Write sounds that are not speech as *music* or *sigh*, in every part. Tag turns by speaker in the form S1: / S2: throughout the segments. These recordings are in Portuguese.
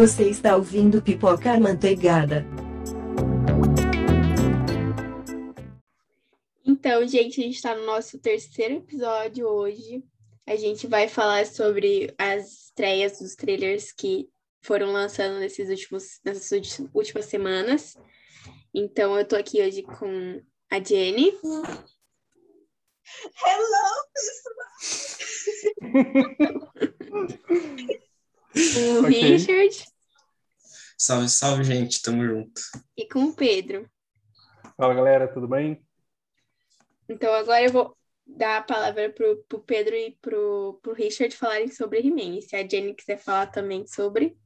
S1: Você está ouvindo Pipoca Manteigada.
S2: Então, gente, a gente está no nosso terceiro episódio hoje. A gente vai falar sobre as estreias dos trailers que foram lançando nesses últimos, nessas últimas semanas. Então, eu tô aqui hoje com a Jenny.
S3: Hello, *laughs*
S2: o *laughs* okay. Richard.
S4: Salve, salve, gente. Tamo junto.
S2: E com o Pedro.
S5: Fala, galera. Tudo bem?
S2: Então, agora eu vou dar a palavra pro, pro Pedro e pro, pro Richard falarem sobre He-Man. E se a Jenny quiser falar também sobre...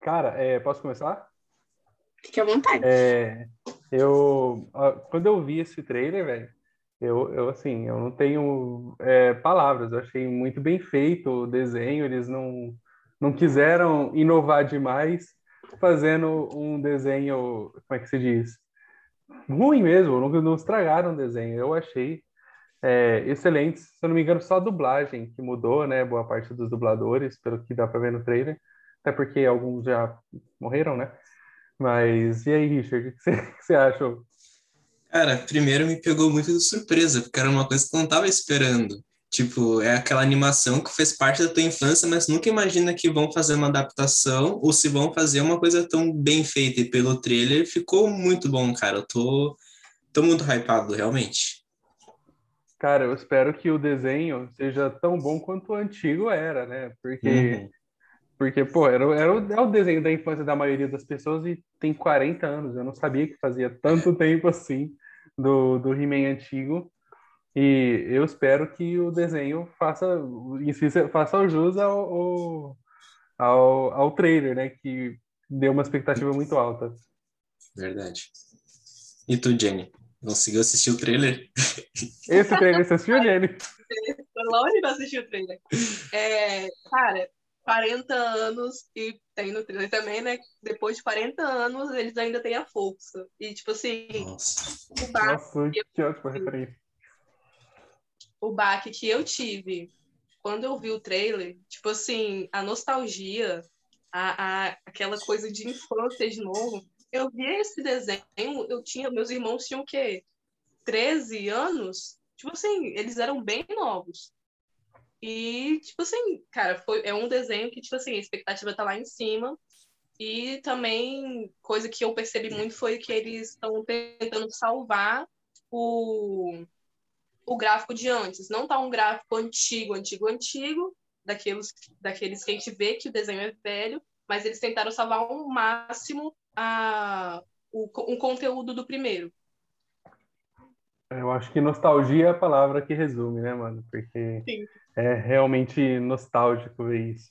S5: Cara, é, posso começar?
S2: Fique à vontade.
S5: É, eu, quando eu vi esse trailer, velho, eu, eu, assim, eu não tenho é, palavras. Eu achei muito bem feito o desenho. Eles não, não quiseram inovar demais, fazendo um desenho, como é que se diz? Ruim mesmo, não, não estragaram o desenho. Eu achei é, excelente. Se eu não me engano, só a dublagem que mudou, né? Boa parte dos dubladores, pelo que dá para ver no trailer. Até porque alguns já morreram, né? Mas e aí, Richard, o que você, *laughs* que você achou?
S4: Cara, primeiro me pegou muito de surpresa, porque era uma coisa que eu não estava esperando. Tipo, é aquela animação que fez parte da tua infância, mas nunca imagina que vão fazer uma adaptação ou se vão fazer uma coisa tão bem feita. E pelo trailer ficou muito bom, cara. Eu tô, tô muito hypado, realmente.
S5: Cara, eu espero que o desenho seja tão bom quanto o antigo era, né? Porque uhum. Porque, pô, era, era, o, é o desenho da infância da maioria das pessoas e tem 40 anos. Eu não sabia que fazia tanto *laughs* tempo assim do, do He-Man antigo. E eu espero que o desenho faça, faça o jus ao, ao, ao trailer, né? Que deu uma expectativa muito alta.
S4: Verdade. E tu, Jenny? Conseguiu assistir o trailer?
S5: Esse trailer você assistiu, Jenny? *laughs*
S3: Tô longe de assistir o trailer. É, cara, 40 anos e tem no trailer também, né? Depois de 40 anos, eles ainda têm a força. E, tipo assim,
S4: Nossa.
S5: o baque. que ótima
S3: O baque que eu tive quando eu vi o trailer, tipo assim, a nostalgia, a, a, aquela coisa de infância de novo. Eu vi esse desenho, eu tinha, meus irmãos tinham o quê? 13 anos? Tipo assim, eles eram bem novos. E, tipo assim, cara, foi, é um desenho que, tipo assim, a expectativa tá lá em cima. E também, coisa que eu percebi muito foi que eles estão tentando salvar o, o gráfico de antes. Não tá um gráfico antigo, antigo, antigo, daqueles, daqueles que a gente vê que o desenho é velho, mas eles tentaram salvar ao máximo a, o, um conteúdo do primeiro.
S5: Eu acho que nostalgia é a palavra que resume, né, mano? Porque Sim é realmente nostálgico ver isso.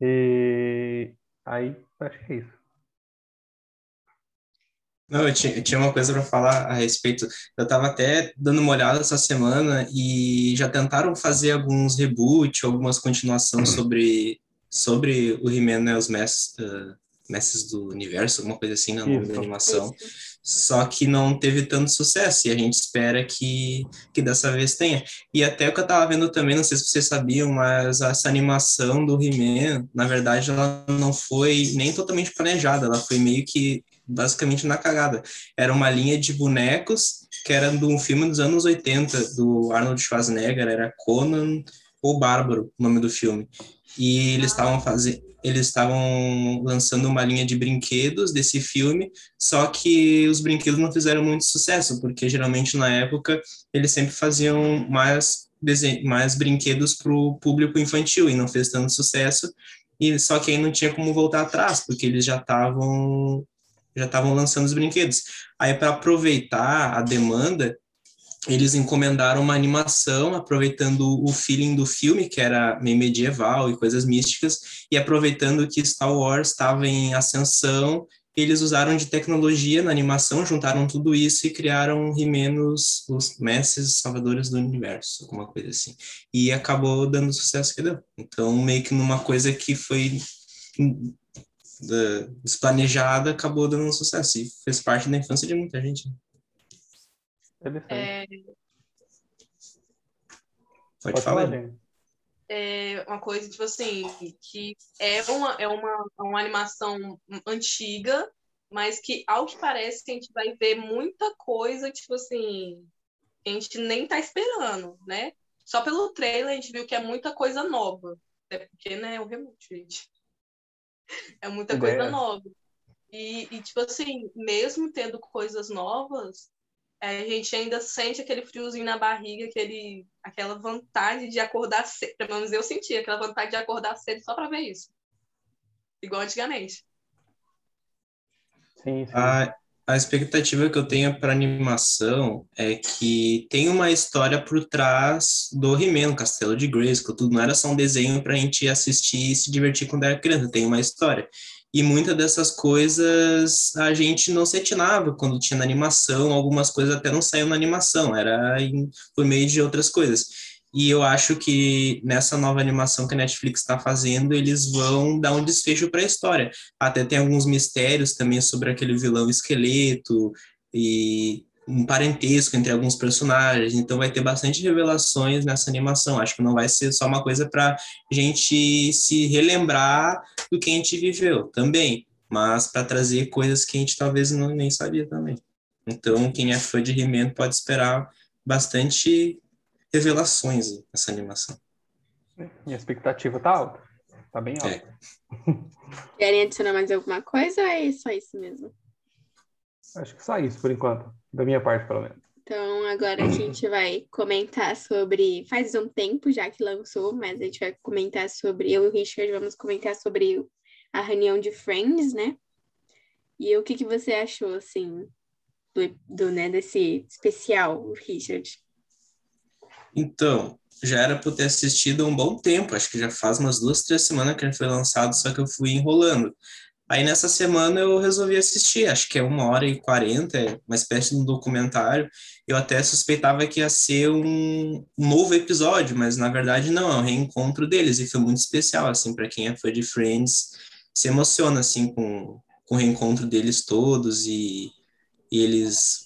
S5: E aí, acho que é isso.
S4: Não, eu tinha, eu tinha uma coisa para falar a respeito. Eu estava até dando uma olhada essa semana e já tentaram fazer alguns reboot, algumas continuações sobre, sobre o He-Man, né, os mestres, uh, mestres do universo, alguma coisa assim, na nome da animação. Isso só que não teve tanto sucesso e a gente espera que, que dessa vez tenha. E até o que eu estava vendo também, não sei se vocês sabiam, mas essa animação do He-Man, na verdade, ela não foi nem totalmente planejada, ela foi meio que basicamente na cagada. Era uma linha de bonecos que era de um filme dos anos 80, do Arnold Schwarzenegger, era Conan ou Bárbaro, o nome do filme. E eles estavam fazendo eles estavam lançando uma linha de brinquedos desse filme, só que os brinquedos não fizeram muito sucesso, porque geralmente na época eles sempre faziam mais, mais brinquedos para o público infantil e não fez tanto sucesso, e só que aí não tinha como voltar atrás, porque eles já estavam já estavam lançando os brinquedos. Aí para aproveitar a demanda, eles encomendaram uma animação aproveitando o feeling do filme, que era meio medieval e coisas místicas, e aproveitando que Star Wars estava em ascensão, eles usaram de tecnologia na animação, juntaram tudo isso e criaram Rimenos, os mestres salvadores do universo, alguma coisa assim. E acabou dando o sucesso que deu. Então, meio que numa coisa que foi desplanejada, acabou dando um sucesso. E fez parte da infância de muita gente.
S3: É...
S4: Pode, Pode falar, gente.
S3: é uma coisa, tipo assim, que é uma, é uma, uma animação antiga, mas que, ao que parece, a gente vai ver muita coisa, tipo assim, que a gente nem tá esperando, né? Só pelo trailer a gente viu que é muita coisa nova. Até porque, né, é o reboot, gente. *laughs* É muita coisa nova. E, e, tipo assim, mesmo tendo coisas novas, é, a gente ainda sente aquele friozinho na barriga, aquele, aquela vontade de acordar cedo. Pelo menos eu senti aquela vontade de acordar cedo só para ver isso. Igual antigamente.
S5: Sim, sim.
S4: A, a expectativa que eu tenho para animação é que tem uma história por trás do He-Man, Castelo de Grayskull, tudo não era só um desenho para a gente assistir e se divertir quando era criança, tem uma história. E muitas dessas coisas a gente não se atinava quando tinha na animação, algumas coisas até não saíam na animação, era em, por meio de outras coisas. E eu acho que nessa nova animação que a Netflix está fazendo, eles vão dar um desfecho para a história. Até tem alguns mistérios também sobre aquele vilão esqueleto e um parentesco entre alguns personagens, então vai ter bastante revelações nessa animação. Acho que não vai ser só uma coisa para gente se relembrar do que a gente viveu também, mas para trazer coisas que a gente talvez não, nem sabia também. Então, quem é fã de He-Man pode esperar bastante revelações nessa animação.
S5: E a expectativa tá alta. Tá bem alta. É.
S2: Querem adicionar mais alguma coisa ou é só isso mesmo?
S5: Acho que só isso por enquanto, da minha parte, pelo menos.
S2: Então, agora a gente vai comentar sobre. Faz um tempo já que lançou, mas a gente vai comentar sobre. Eu e o Richard vamos comentar sobre a reunião de Friends, né? E o que, que você achou, assim, do, do né, desse especial, Richard?
S4: Então, já era para ter assistido há um bom tempo, acho que já faz umas duas, três semanas que ele foi lançado, só que eu fui enrolando. Aí nessa semana eu resolvi assistir, acho que é uma hora e quarenta, é uma espécie de um documentário. Eu até suspeitava que ia ser um, um novo episódio, mas na verdade não, é um reencontro deles e foi muito especial, assim, para quem é fã de Friends, se emociona, assim, com, com o reencontro deles todos e, e eles,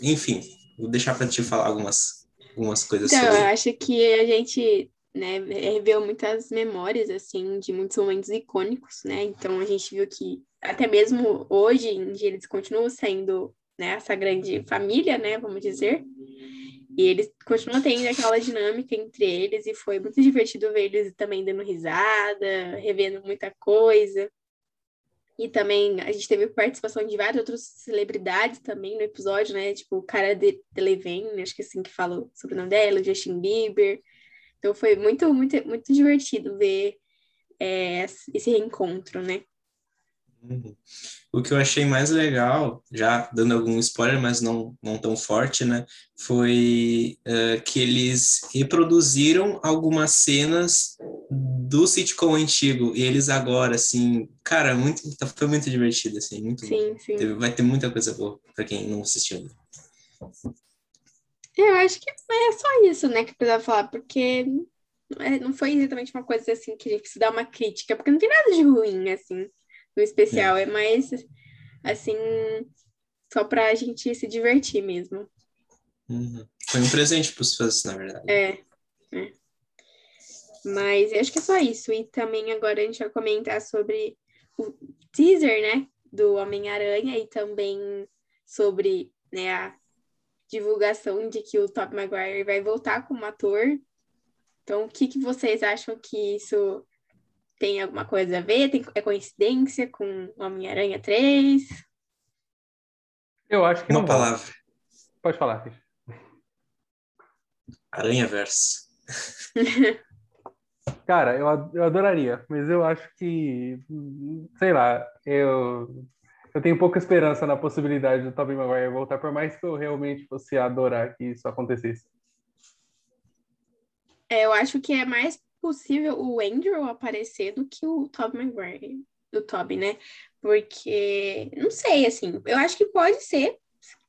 S4: enfim, vou deixar para te falar algumas, algumas coisas
S2: então,
S4: sobre.
S2: eu acho que a gente né, muitas memórias, assim, de muitos momentos icônicos, né, então a gente viu que até mesmo hoje em dia eles continuam sendo, né, essa grande família, né, vamos dizer, e eles continuam tendo aquela dinâmica entre eles e foi muito divertido ver eles também dando risada, revendo muita coisa. E também a gente teve participação de várias outras celebridades também no episódio, né? Tipo o cara de Delevingne, acho que é assim que falou sobre o nome dela, Justin Bieber. Então foi muito, muito, muito divertido ver é, esse reencontro, né?
S4: Uhum. O que eu achei mais legal, já dando algum spoiler, mas não, não tão forte, né? Foi uh, que eles reproduziram algumas cenas do sitcom antigo e eles agora, assim, cara, muito, foi muito divertido, assim, muito
S2: sim. Sim.
S4: Vai ter muita coisa boa para quem não assistiu.
S2: Eu acho que é só isso, né, que eu precisava falar, porque é, não foi exatamente uma coisa assim que a gente se dá uma crítica, porque não tem nada de ruim, assim, no especial, é, é mais, assim, só pra gente se divertir mesmo.
S4: Uhum. Foi um presente pros fãs, na verdade.
S2: É, é. Mas eu acho que é só isso. E também agora a gente vai comentar sobre o teaser, né, do Homem-Aranha e também sobre, né, a divulgação de que o Top Maguire vai voltar como ator. Então, o que, que vocês acham que isso tem alguma coisa a ver? Tem, é coincidência com Homem-Aranha 3?
S5: Eu acho que
S4: Uma
S5: não
S4: palavra.
S5: Volta. Pode falar, Cris.
S4: Aranha Verso. *laughs*
S5: Cara, eu, eu adoraria, mas eu acho que, sei lá, eu eu tenho pouca esperança na possibilidade do Tobey Maguire voltar, por mais que eu realmente fosse adorar que isso acontecesse.
S2: É, eu acho que é mais possível o Andrew aparecer do que o Tobey Maguire, do Tobey, né? Porque, não sei, assim, eu acho que pode ser,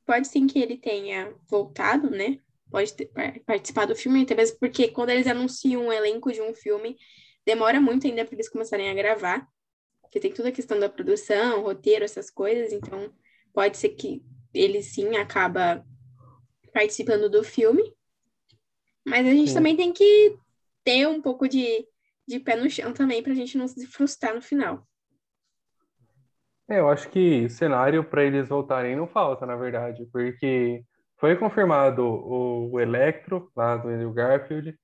S2: pode sim que ele tenha voltado, né? Pode ter, participar do filme, até mesmo porque quando eles anunciam um elenco de um filme, demora muito ainda para eles começarem a gravar porque tem toda a questão da produção, roteiro, essas coisas, então pode ser que ele sim acaba participando do filme. Mas a gente sim. também tem que ter um pouco de, de pé no chão também, pra gente não se frustrar no final.
S5: É, eu acho que cenário para eles voltarem não falta, na verdade, porque foi confirmado o, o Electro, lá do Andrew Garfield.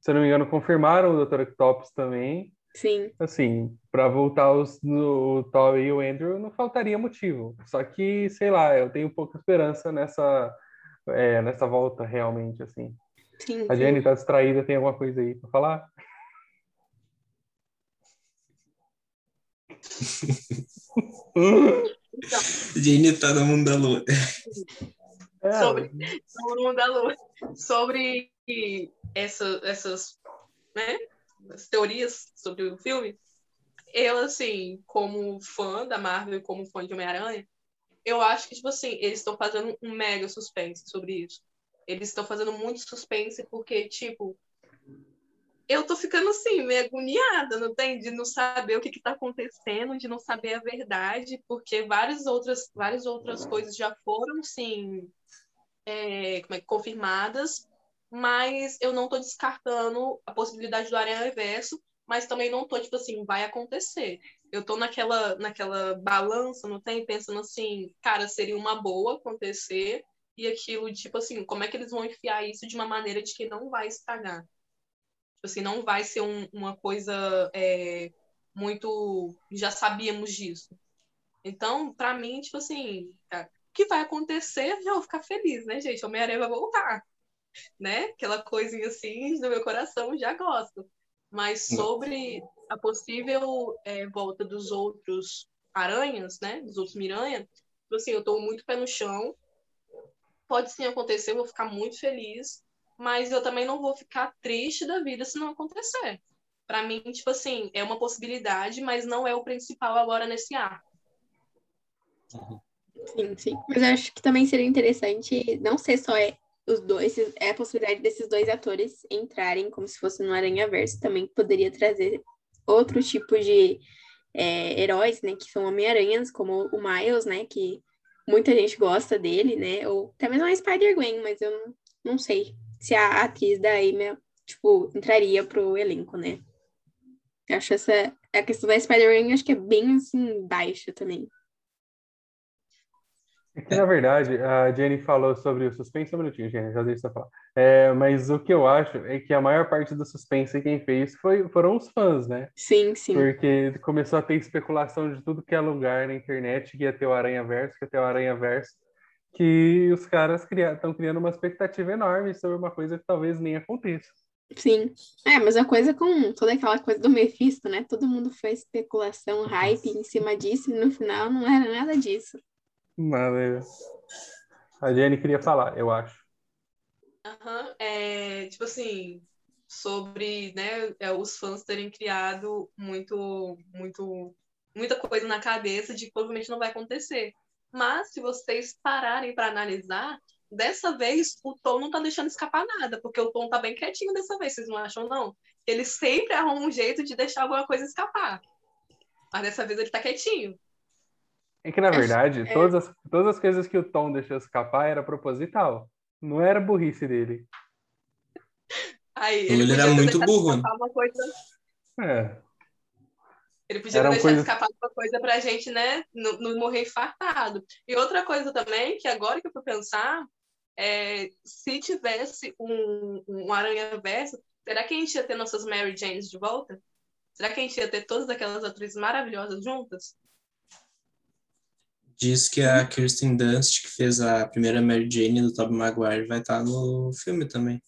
S5: Se eu não me engano, confirmaram o Dr. Octopus também.
S2: Sim.
S5: Assim, para voltar os, no, o Toby e o Andrew, não faltaria motivo. Só que, sei lá, eu tenho pouca esperança nessa, é, nessa volta, realmente, assim.
S2: Sim,
S5: A
S2: sim.
S5: Jenny tá distraída, tem alguma coisa aí para falar? *laughs*
S4: Jenny tá no mundo da lua.
S5: É,
S3: Sobre- no mundo da lua. Sobre essa, essas né, as teorias sobre o filme, eu, assim, como fã da Marvel e como fã de Homem-Aranha, eu acho que, tipo assim, eles estão fazendo um mega suspense sobre isso. Eles estão fazendo muito suspense porque, tipo, eu tô ficando assim, meio agoniada, não tem? De não saber o que, que tá acontecendo, de não saber a verdade, porque várias outras, várias outras coisas já foram, sim, é, como é, confirmadas, mas eu não tô descartando a possibilidade do Aranha Verso, mas também não tô, tipo assim, vai acontecer. Eu tô naquela, naquela balança, não tem? Pensando assim, cara, seria uma boa acontecer, e aquilo, tipo assim, como é que eles vão enfiar isso de uma maneira de que não vai estragar? Tipo assim, não vai ser um- uma coisa é, muito. Já sabíamos disso. Então, pra mim, tipo assim, cara, o que vai acontecer, eu vou ficar feliz, né, gente? Homem-Aranha vai voltar, né? Aquela coisinha assim, no meu coração, já gosto. Mas sobre a possível é, volta dos outros aranhas, né? Dos outros Miranha, tipo assim, eu tô muito pé no chão. Pode sim acontecer, eu vou ficar muito feliz, mas eu também não vou ficar triste da vida se não acontecer. Pra mim, tipo assim, é uma possibilidade, mas não é o principal agora nesse arco.
S2: Sim, sim. Mas eu acho que também seria interessante não ser só é, os dois, é a possibilidade desses dois atores entrarem como se fosse no Aranha Verso, também poderia trazer outro tipo de é, heróis, né, que são Homem-Aranhas, como o Miles, né, que muita gente gosta dele, né, ou até mesmo a Spider-Gwen, mas eu não, não sei se a atriz da Amy, tipo, entraria pro elenco, né. Eu acho essa, a questão da Spider-Gwen, acho que é bem, assim, baixa também.
S5: É que, na verdade, a Jenny falou sobre o suspense. Um minutinho, Jenny, já deixa eu falar. É, mas o que eu acho é que a maior parte do suspense quem fez foi, foram os fãs, né?
S2: Sim, sim.
S5: Porque começou a ter especulação de tudo que é lugar na internet, que ia ter o Aranha Verso, que ia ter o Aranha Verso, que os caras estão criando uma expectativa enorme sobre uma coisa que talvez nem aconteça.
S2: Sim. É, mas a coisa com toda aquela coisa do Mephisto, né? Todo mundo fez especulação, hype em cima disso, e no final não era nada disso.
S5: Mas a Jenny queria falar, eu acho.
S3: Aham, é, tipo assim, sobre, né, é, os fãs terem criado muito, muito, muita coisa na cabeça de que provavelmente não vai acontecer. Mas se vocês pararem para analisar, dessa vez o Tom não tá deixando escapar nada, porque o Tom tá bem quietinho dessa vez, vocês não acham, não? Ele sempre arruma um jeito de deixar alguma coisa escapar. Mas dessa vez ele tá quietinho.
S5: É que, na verdade,
S2: é.
S5: todas, as, todas as coisas que o Tom deixou escapar era proposital. Não era burrice dele.
S3: Aí
S4: Ele
S3: ele
S4: era muito burro,
S3: escapar uma coisa
S5: É.
S3: Ele podia
S5: Eram
S3: ter deixado
S5: coisas-
S3: escapar uma coisa pra gente, né? Não, não morrer infartado. E outra coisa também, que agora que eu fui pensar, é, se tivesse um, um Aranha Verso, será que a gente ia ter nossas Mary Janes de volta? Será que a gente ia ter todas aquelas atrizes maravilhosas juntas?
S4: Diz que a Kirsten Dunst, que fez a primeira Mary Jane do Tobey Maguire, vai estar no filme também.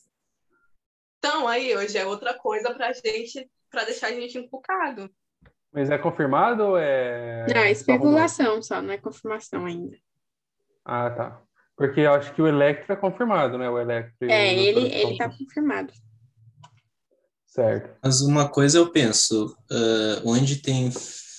S3: Então, aí, hoje é outra coisa pra gente, pra deixar a gente encucado.
S5: Mas é confirmado ou é.
S2: Não, é especulação só, não é confirmação ainda.
S5: Ah, tá. Porque eu acho que o Electro é confirmado, né? O Electro. e
S2: É, ele,
S5: Dr.
S2: ele tá confirmado.
S5: Certo.
S4: Mas uma coisa eu penso, ah, onde tem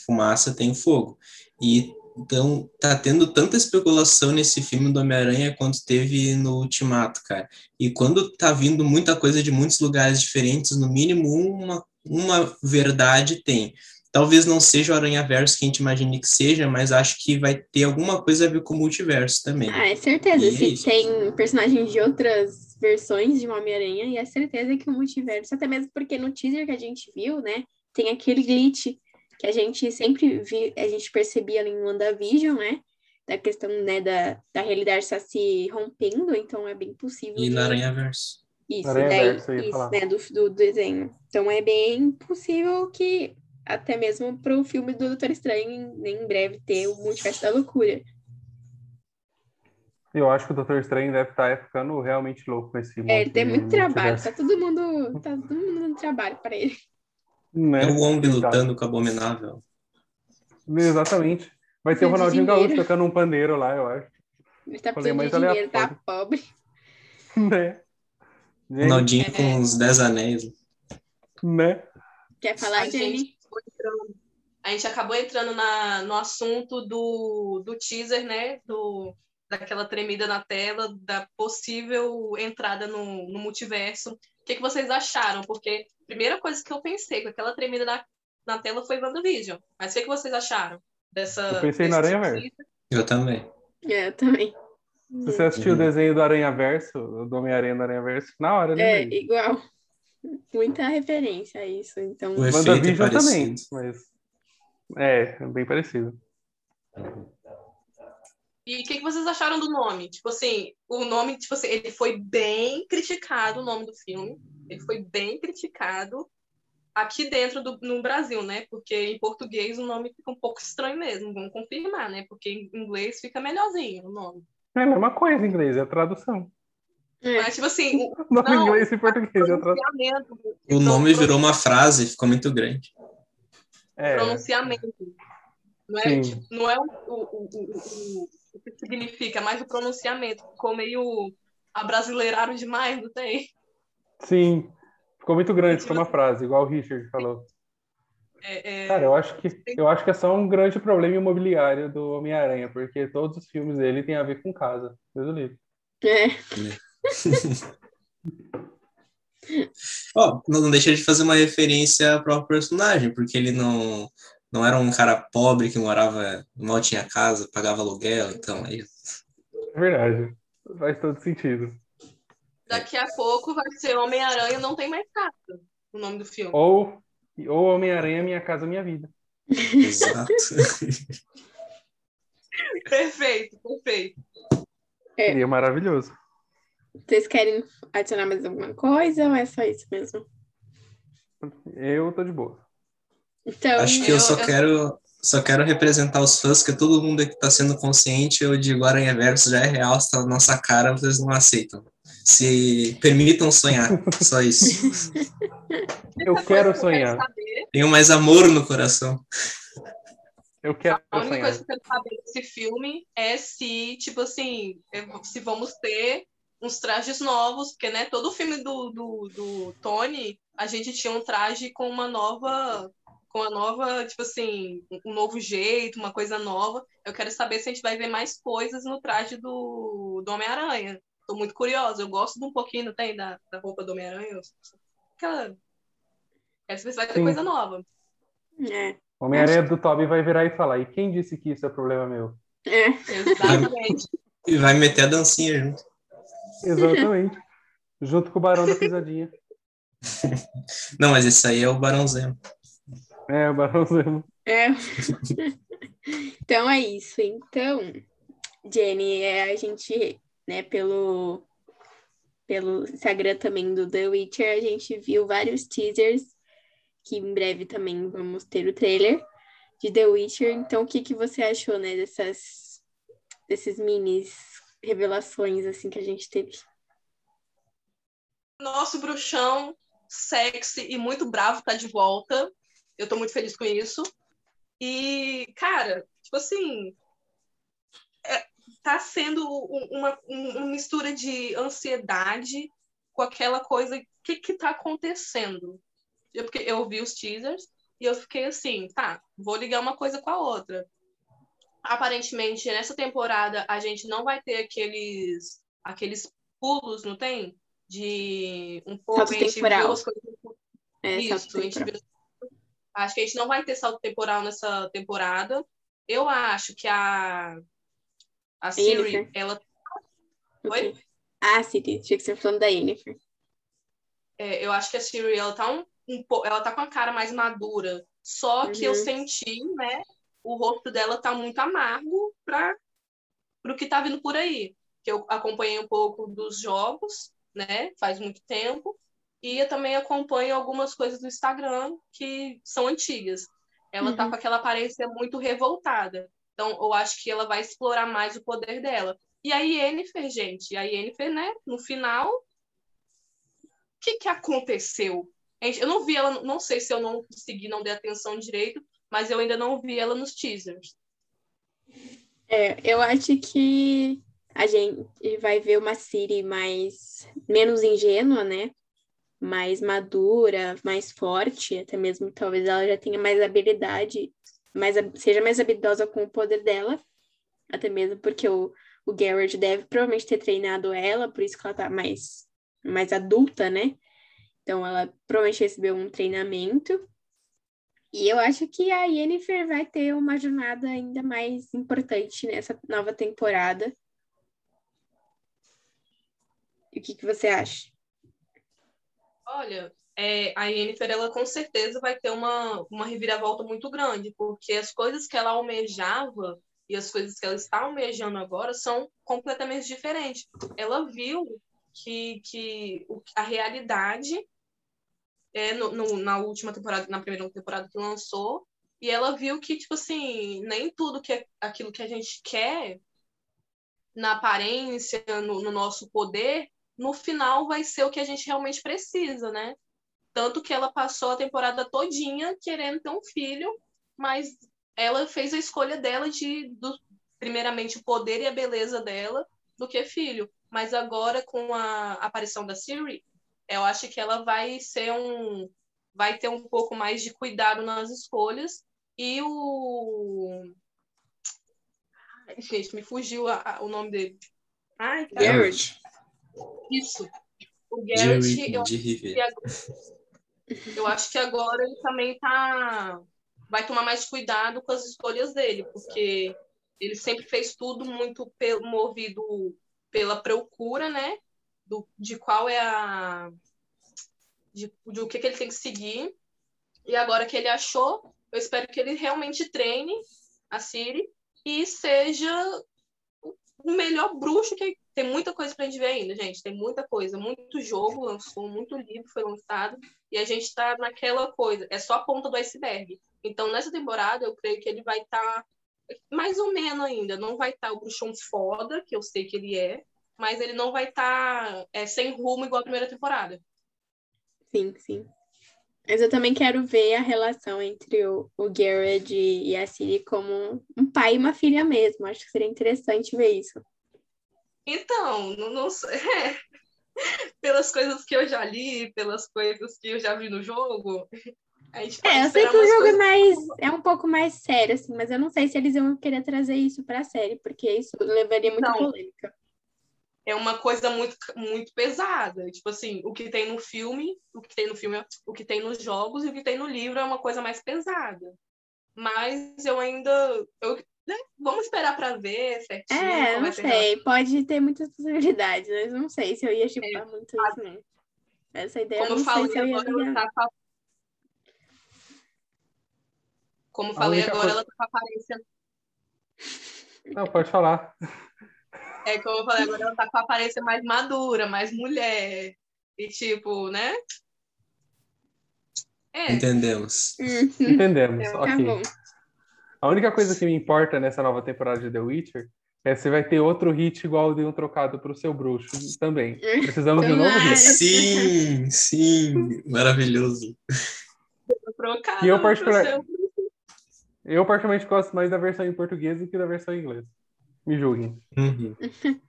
S4: fumaça tem fogo. E então tá tendo tanta especulação nesse filme do Homem-Aranha quanto teve no Ultimato, cara. E quando tá vindo muita coisa de muitos lugares diferentes, no mínimo uma, uma verdade tem. Talvez não seja o Aranha-Verso que a gente imagine que seja, mas acho que vai ter alguma coisa a ver com o multiverso também.
S2: Ah, é certeza.
S4: E é
S2: Se
S4: isso.
S2: tem personagens de outras versões de Homem-Aranha e é certeza que o multiverso, até mesmo porque no teaser que a gente viu, né, tem aquele glitch que a gente sempre vi, a gente percebia ali em WandaVision, né? Da questão, né, da, da realidade estar se rompendo, então é bem possível.
S4: E
S2: de...
S4: na Aranha Verso.
S2: Isso,
S5: Aranha
S2: daí,
S5: Verso,
S2: isso, né, do, do desenho. Então é bem possível que até mesmo pro filme do Doutor Estranho em, em breve ter o Multiverso da Loucura.
S5: Eu acho que o Doutor Estranho deve estar ficando realmente louco com esse
S2: É,
S5: monte
S2: ele tem muito trabalho, tá todo mundo, tá todo mundo dando trabalho para ele.
S5: Né?
S4: É o Wong lutando com o Abominável.
S5: Exatamente. Vai ter o Ronaldinho Gaúcho tocando um pandeiro lá, eu acho.
S2: Ele tá
S5: Falei
S2: precisando de dinheiro, tá pobre. *laughs*
S5: Né? Gente,
S4: Ronaldinho
S2: É.
S4: com os Dez Anéis.
S5: né?
S2: Quer falar,
S3: A
S2: Jenny?
S3: gente, acabou entrando- a gente acabou entrando na, no assunto do, do teaser, né? Do, daquela tremida na tela, da possível entrada no, no multiverso. O que, que vocês acharam? Porque a primeira coisa que eu pensei com aquela tremida na, na tela foi WandaVision. Mas o que, que vocês acharam dessa.
S5: Eu pensei no Aranha
S3: teaser?
S4: Eu também.
S2: É, eu também.
S5: Se você assistiu o
S4: Uhum.
S5: desenho do Aranha Verso, do Homem-Aranha do Aranha Verso, na hora, né?
S2: É, igual. Muita referência a isso, então...
S4: O é
S5: WandaVision também,
S4: parecido.
S5: mas. É, é bem parecido.
S3: E o que, que vocês acharam do nome? Tipo assim, o nome, tipo assim, ele foi bem criticado, o nome do filme. Ele foi bem criticado aqui dentro do no Brasil, né? Porque em português o nome fica um pouco estranho mesmo, vamos confirmar, né? Porque em inglês fica melhorzinho o nome.
S5: É a mesma coisa em inglês, é a tradução.
S2: É,
S3: Mas, tipo assim, o *laughs*
S5: Nome em
S3: Não,
S5: inglês e português é a tradução.
S3: pronunciamento.
S4: O nome virou uma frase, ficou muito grande.
S5: É,
S3: pronunciamento. Não é, tipo, não é o, o, o, o, que significa, mas o pronunciamento. Ficou meio abrasileiraram demais, não tem?
S5: sim. Ficou muito grande, ficou uma frase, igual o Richard falou.
S3: É, é,
S5: Cara, eu acho que eu acho que é só um grande problema imobiliário do Homem-Aranha, porque todos os filmes dele têm a ver com casa. Deus o livre.
S2: é. *laughs*
S4: Não não deixa de fazer uma referência ao próprio personagem, porque ele não, não era um cara pobre que morava, mal tinha casa, pagava aluguel, então aí
S5: É verdade. Faz todo sentido.
S3: Daqui a pouco vai ser Homem-Aranha Não Tem Mais Casa, o nome do filme.
S5: Ou, ou Homem-Aranha, Minha Casa Minha Vida.
S4: Exato. *laughs*
S3: Perfeito, perfeito.
S2: É.
S5: Seria maravilhoso.
S2: Vocês querem adicionar mais alguma coisa ou é só isso mesmo?
S5: Eu tô de boa.
S2: Então,
S4: Acho que eu,
S3: eu-
S4: só
S3: eu-
S4: quero só quero representar os fãs, que todo mundo aqui tá sendo consciente, eu digo Aranha Verso já é real, está na nossa cara, vocês não aceitam. Se permitam sonhar, só isso. *laughs*
S5: Eu quero
S3: que
S5: sonhar.
S4: Tenho mais amor no coração.
S5: Eu quero
S3: a única
S5: sonhar.
S3: coisa que eu quero saber desse filme é se, tipo assim, se vamos ter uns trajes novos, porque, né, todo filme do, do, do Tony, a gente tinha um traje com uma nova, com a nova, tipo assim, um novo jeito, uma coisa nova. Eu quero saber se a gente vai ver mais coisas no traje do, do Homem-Aranha. Tô muito curiosa, eu gosto de um pouquinho, não tem, da, da roupa do Homem-Aranha. Aquela... Quero saber se vai ter
S5: Sim.
S3: coisa nova.
S2: é.
S5: Homem-Aranha do Toby vai virar e falar: E quem disse que isso é problema meu?
S2: É.
S3: Exatamente.
S4: E vai meter a dancinha junto.
S5: Exatamente. Junto com o Barão da Pisadinha.
S4: Não, mas esse aí é o Barão Zemo.
S5: É, o Barão Zemo.
S2: É. *laughs* então é isso. Então, Jenny, é, a gente, né, pelo, pelo Instagram também do The Witcher, a gente viu vários teasers, que em breve também vamos ter o trailer de The Witcher. Então, o que, que você achou, né, dessas, desses minis revelações, assim, que a gente teve?
S3: Nosso bruxão sexy e muito bravo tá de volta. Eu tô muito feliz com isso. E, cara, tipo assim, é, tá sendo um- uma, um- uma mistura de ansiedade com aquela coisa, o que que tá acontecendo? Eu, porque eu vi os teasers e eu fiquei assim, tá, vou ligar uma coisa com a outra. Aparentemente, nessa temporada, a gente não vai ter aqueles, aqueles pulos, não tem? De um pouco,
S2: Salto
S3: a gente
S2: temporal.
S3: viu as coisas
S2: É,
S3: isso, a gente viu- Acho que a gente não vai ter salto temporal nessa temporada. Eu acho que a, a Siri, ela. Oi?
S2: Ah, Siri, tinha que ser falando da Yennefer.
S3: É, eu acho que a Siri, ela tá um, um ela tá com a cara mais madura. Só que eu
S2: Uhum.
S3: senti, né? O rosto dela tá muito amargo para o que tá vindo por aí. Que eu acompanhei um pouco dos jogos, né? Faz muito tempo. E eu também acompanho algumas coisas do Instagram que são antigas. Ela tá
S2: Uhum.
S3: com aquela aparência muito revoltada. Então, eu acho que ela vai explorar mais o poder dela. E a Yennefer, gente, a Yennefer, né? No final, o que que aconteceu? Eu não vi ela, não sei se eu não consegui, não dei atenção direito, mas eu ainda não vi ela nos teasers.
S2: É, eu acho que a gente vai ver uma Siri mais menos ingênua, né? Mais madura, mais forte, até mesmo talvez ela já tenha mais habilidade, mais, seja mais habilidosa com o poder dela, até mesmo porque o, o Garrett deve provavelmente ter treinado ela, por isso que ela tá mais, mais adulta, né? Então ela provavelmente recebeu um treinamento. E eu acho que a Yennefer vai ter uma jornada ainda mais importante nessa nova temporada. E o que, que você acha?
S3: Olha, é, a Yennefer, ela com certeza vai ter uma, uma reviravolta muito grande, porque as coisas que ela almejava e as coisas que ela está almejando agora são completamente diferentes. Ela viu que, que a realidade é no, no- na última temporada, na primeira temporada que lançou, e ela viu que, tipo assim, nem tudo que é aquilo que a gente quer na aparência, no, no nosso poder, no final vai ser o que a gente realmente precisa, né? Tanto que ela passou a temporada todinha querendo ter um filho, mas ela fez a escolha dela de, do, primeiramente, o poder e a beleza dela do que filho. Mas agora, com a aparição da Siri, eu acho que ela vai ser um. vai ter um pouco mais de cuidado nas escolhas. E o. Ai, gente, me fugiu a- a- o nome dele. Ai, cara.
S2: Garrett.
S3: Isso. O Garrett, eu eu acho que agora ele também tá vai tomar mais cuidado com as escolhas dele, porque ele sempre fez tudo muito movido pela procura, né? Do, de qual é a de, de o que, que ele tem que seguir. E agora que ele achou, eu espero que ele realmente treine a Siri e seja o- o melhor bruxo que tem muita coisa pra gente ver ainda, gente. Tem muita coisa, muito jogo lançou, muito livro foi lançado, e a gente tá naquela coisa, é só a ponta do iceberg. Então, nessa temporada, eu creio que ele vai estar mais ou menos ainda. Não vai estar o bruxão foda, que eu sei que ele é, mas ele não vai estar é, sem rumo igual a primeira temporada.
S2: Sim, sim. Mas eu também quero ver a relação entre o, o Garrett e a Siri como um pai e uma filha mesmo. Acho que seria interessante ver isso.
S3: Então, não, não sei. *laughs* Pelas coisas que eu já li, pelas coisas que eu já vi no jogo, a gente
S2: É, eu sei que o jogo é
S3: coisas-
S2: mais é um pouco mais sério, assim, mas eu não sei se eles iam querer trazer isso pra série, porque isso levaria muita polêmica.
S3: é uma coisa muito, muito pesada. Tipo assim, o que tem no filme, o que tem no filme, o que tem nos jogos e o que tem no livro é uma coisa mais pesada. Mas eu ainda. Eu, né, Vamos esperar para ver certinho.
S2: É, não
S3: relação.
S2: sei, pode ter muitas possibilidades, mas não sei se eu ia chipar muito isso, não. Essa ideia eu
S3: Como
S2: não
S3: eu falei
S2: sei se eu ia
S3: agora, tá com a... Como falei agora,
S5: coisa-
S3: ela tá com a aparência.
S5: Não, pode falar.
S3: É, como eu falei agora, ela tá com a aparência mais madura, mais mulher. E tipo, né? É,
S4: Entendemos.
S2: Hum,
S5: Entendemos.
S2: tá
S5: ok.
S2: bom.
S5: A única coisa que me importa nessa nova temporada de The Witcher é se vai ter outro hit igual de um trocado pro seu bruxo também. Precisamos de um novo hit.
S4: Sim, sim. Maravilhoso.
S3: trocada.
S5: E eu
S3: pro
S5: particular-
S3: seu-
S5: Eu particularmente gosto mais da versão em português do que da versão em inglês. Me julguem.
S4: Uhum. *laughs*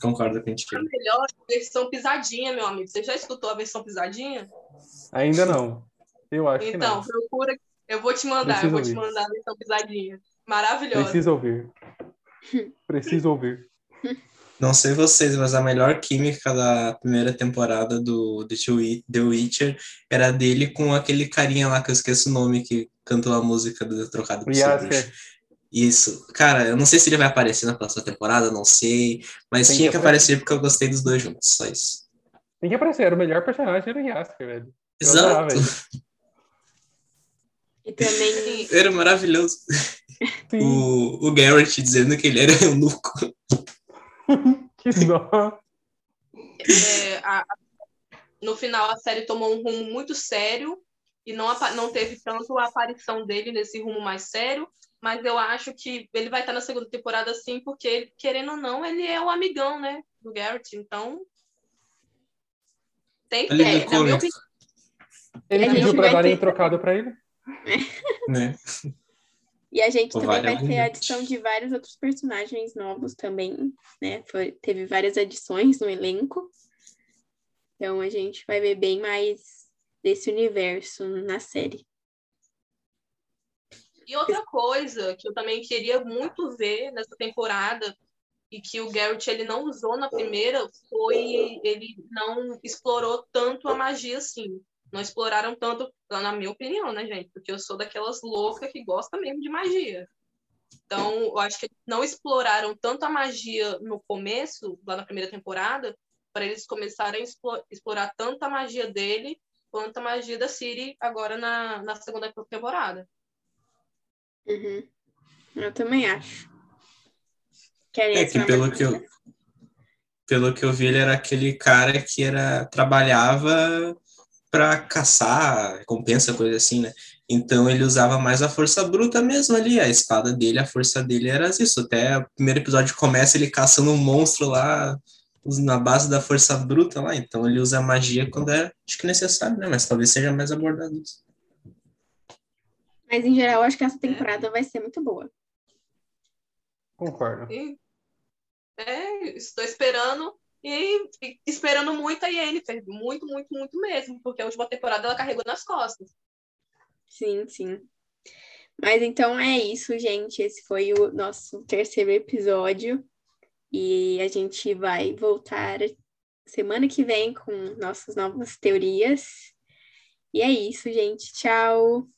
S4: Concordo contigo.
S3: A melhor versão pisadinha, meu amigo. Você já escutou a versão pisadinha?
S5: Ainda não. Eu acho que
S3: Então,
S5: não.
S3: procura. Eu vou te mandar,
S5: Preciso
S3: eu vou te
S5: ouvir.
S3: mandar a versão pisadinha. Maravilhosa.
S5: Preciso ouvir. Preciso ouvir.
S4: Não sei vocês, mas a melhor química da primeira temporada do The Wi- The Witcher era dele com aquele carinha lá que eu esqueço o nome que cantou a música do Trocado
S5: O
S4: por Seu
S5: Yasker.
S4: Bruxo. Isso. Cara, eu não sei se ele vai aparecer na próxima temporada, não sei. Mas
S5: Tem
S4: tinha
S5: que
S4: que aparecer porque eu gostei dos dois juntos, só isso.
S5: Tem que aparecer, era o melhor personagem era o Yasker, velho. Eu
S4: Exato.
S5: adorava. *laughs*
S2: E também *laughs*
S4: Era maravilhoso.
S5: Sim,
S4: O, o Garrett dizendo que ele era eunuco. *laughs*
S5: que dó.
S3: É, a- no final, a série tomou um rumo muito sério e não, não teve tanto a aparição dele nesse rumo mais sério, mas eu acho que ele vai estar na segunda temporada sim, porque, querendo ou não, ele é o amigão, né, do Garrett, então tem que
S4: Ele
S3: ter,
S4: é.
S5: Ele
S2: A gente
S5: pediu pra
S2: vai
S5: darem trocado pra ele.
S4: Né?
S2: E a gente
S4: Ou
S2: também
S4: vale
S2: vai ter a adição de vários outros personagens novos também, né? Foi, teve várias adições no elenco. Então a gente vai ver bem mais desse universo na série.
S3: E outra coisa que eu também queria muito ver nessa temporada e que o Garrett ele não usou na primeira foi ele não explorou tanto a magia assim. Não exploraram tanto, na minha opinião, né, gente? Porque eu sou daquelas loucas que gosta mesmo de magia. Então, eu acho que não exploraram tanto a magia no começo, lá na primeira temporada, para eles começarem a explo- explorar tanto a magia dele quanto a magia da Siri agora na, na segunda temporada.
S2: Uhum. Eu também acho.
S4: É que pelo que eu, pelo que eu vi, ele era aquele cara que era trabalhava para caçar, recompensa, coisa assim, né? Então ele usava mais a força bruta mesmo ali, a espada dele, a força dele era isso. Até o primeiro episódio começa ele caçando um monstro lá na base da força bruta lá, então ele usa a magia quando é, acho que necessário, né? Mas talvez seja mais abordado isso.
S2: Mas em geral, acho que essa temporada vai ser muito boa.
S5: Concordo.
S3: E, é, estou esperando e, e esperando muito a Yennefer, muito, muito, muito mesmo, porque a última temporada ela carregou nas costas.
S2: Sim, sim. Mas então é isso, gente. Esse foi o nosso terceiro episódio. E a gente vai voltar semana que vem com nossas novas teorias. E é isso, gente. Tchau.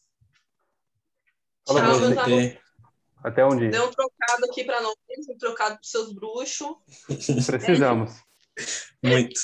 S5: Fala,
S3: Tchau, meus amores.
S5: Até- um dia.
S3: Deu um trocado aqui para nós, um trocado para seus bruxos.
S5: Precisamos.
S4: Muito.